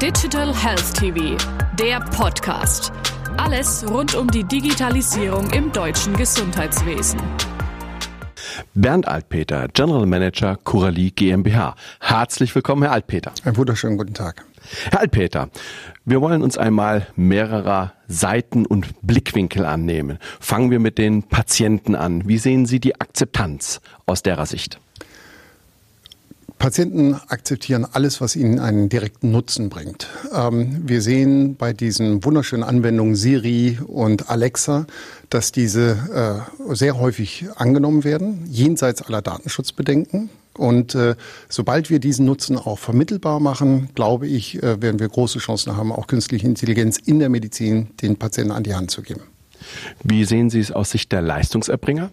Digital Health TV, der Podcast. Alles rund um die Digitalisierung im deutschen Gesundheitswesen. Bernd Altpeter, General Manager Coralie GmbH. Herzlich willkommen, Herr Altpeter. Einen wunderschönen guten Tag. Herr Altpeter, wir wollen uns einmal mehrerer Seiten und Blickwinkel annehmen. Fangen wir mit den Patienten an. Wie sehen Sie die Akzeptanz aus derer Sicht? Patienten akzeptieren alles, was ihnen einen direkten Nutzen bringt. Ähm, wir sehen bei diesen wunderschönen Anwendungen Siri und Alexa, dass diese äh, sehr häufig angenommen werden, jenseits aller Datenschutzbedenken. Und äh, sobald wir diesen Nutzen auch vermittelbar machen, glaube ich, äh, werden wir große Chancen haben, auch künstliche Intelligenz in der Medizin den Patienten an die Hand zu geben. Wie sehen Sie es aus Sicht der Leistungserbringer?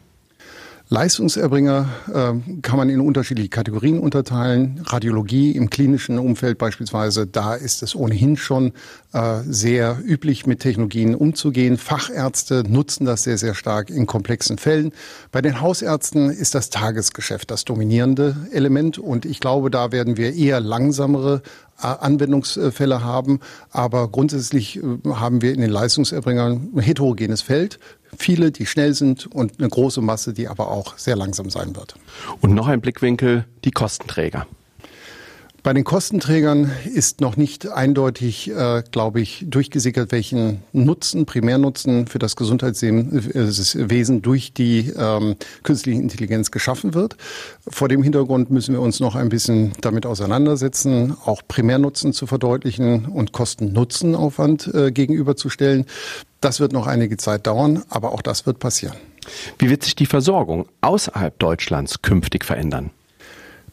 Leistungserbringer äh, kann man in unterschiedliche Kategorien unterteilen. Radiologie im klinischen Umfeld beispielsweise, da ist es ohnehin schon äh, sehr üblich, mit Technologien umzugehen. Fachärzte nutzen das sehr, sehr stark in komplexen Fällen. Bei den Hausärzten ist das Tagesgeschäft das dominierende Element und ich glaube, da werden wir eher langsamere Anwendungsfälle haben. Aber grundsätzlich äh, haben wir in den Leistungserbringern ein heterogenes Feld. Viele, die schnell sind und eine große Masse, die aber auch sehr langsam sein wird. Und noch ein Blickwinkel, die Kostenträger. Bei den Kostenträgern ist noch nicht eindeutig, äh, glaube ich, durchgesickert, welchen Nutzen, Primärnutzen für das Gesundheitswesen durch die ähm, künstliche Intelligenz geschaffen wird. Vor dem Hintergrund müssen wir uns noch ein bisschen damit auseinandersetzen, auch Primärnutzen zu verdeutlichen und Kosten-Nutzen-Aufwand äh, gegenüberzustellen. Das wird noch einige Zeit dauern, aber auch das wird passieren. Wie wird sich die Versorgung außerhalb Deutschlands künftig verändern?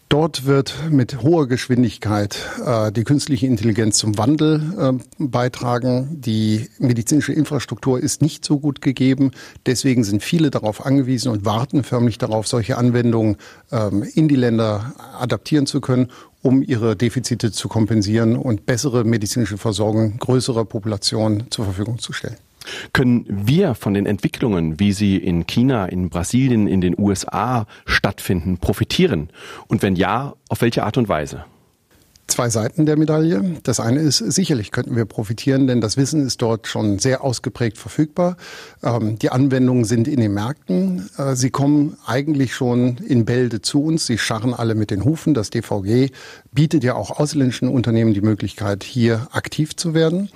Dort wird mit hoher Geschwindigkeit äh, die künstliche Intelligenz zum Wandel äh, beitragen. Die medizinische Infrastruktur ist nicht so gut gegeben. Deswegen sind viele darauf angewiesen und warten förmlich darauf, solche Anwendungen ähm, in die Länder adaptieren zu können, um ihre Defizite zu kompensieren und bessere medizinische Versorgung größerer Populationen zur Verfügung zu stellen. Können wir von den Entwicklungen, wie sie in China, in Brasilien, in den USA stattfinden, profitieren? Und wenn ja, auf welche Art und Weise? Zwei Seiten der Medaille. Das eine ist, sicherlich könnten wir profitieren, denn das Wissen ist dort schon sehr ausgeprägt verfügbar. Ähm, die Anwendungen sind in den Märkten. Äh, sie kommen eigentlich schon in Bälde zu uns. Sie scharren alle mit den Hufen. Das DVG bietet ja auch ausländischen Unternehmen die Möglichkeit, hier aktiv zu werden.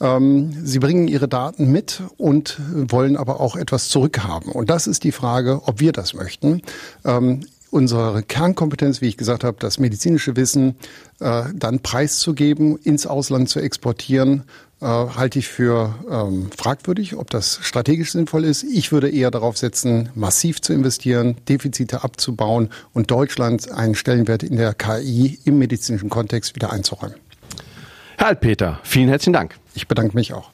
Ähm, sie bringen ihre Daten mit und wollen aber auch etwas zurückhaben. Und das ist die Frage, ob wir das möchten. Ähm, unsere Kernkompetenz, wie ich gesagt habe, das medizinische Wissen äh, dann preiszugeben, ins Ausland zu exportieren, äh, halte ich für ähm, fragwürdig, ob das strategisch sinnvoll ist. Ich würde eher darauf setzen, massiv zu investieren, Defizite abzubauen und Deutschland einen Stellenwert in der KI im medizinischen Kontext wieder einzuräumen. Herr Altpeter, vielen herzlichen Dank. Ich bedanke mich auch.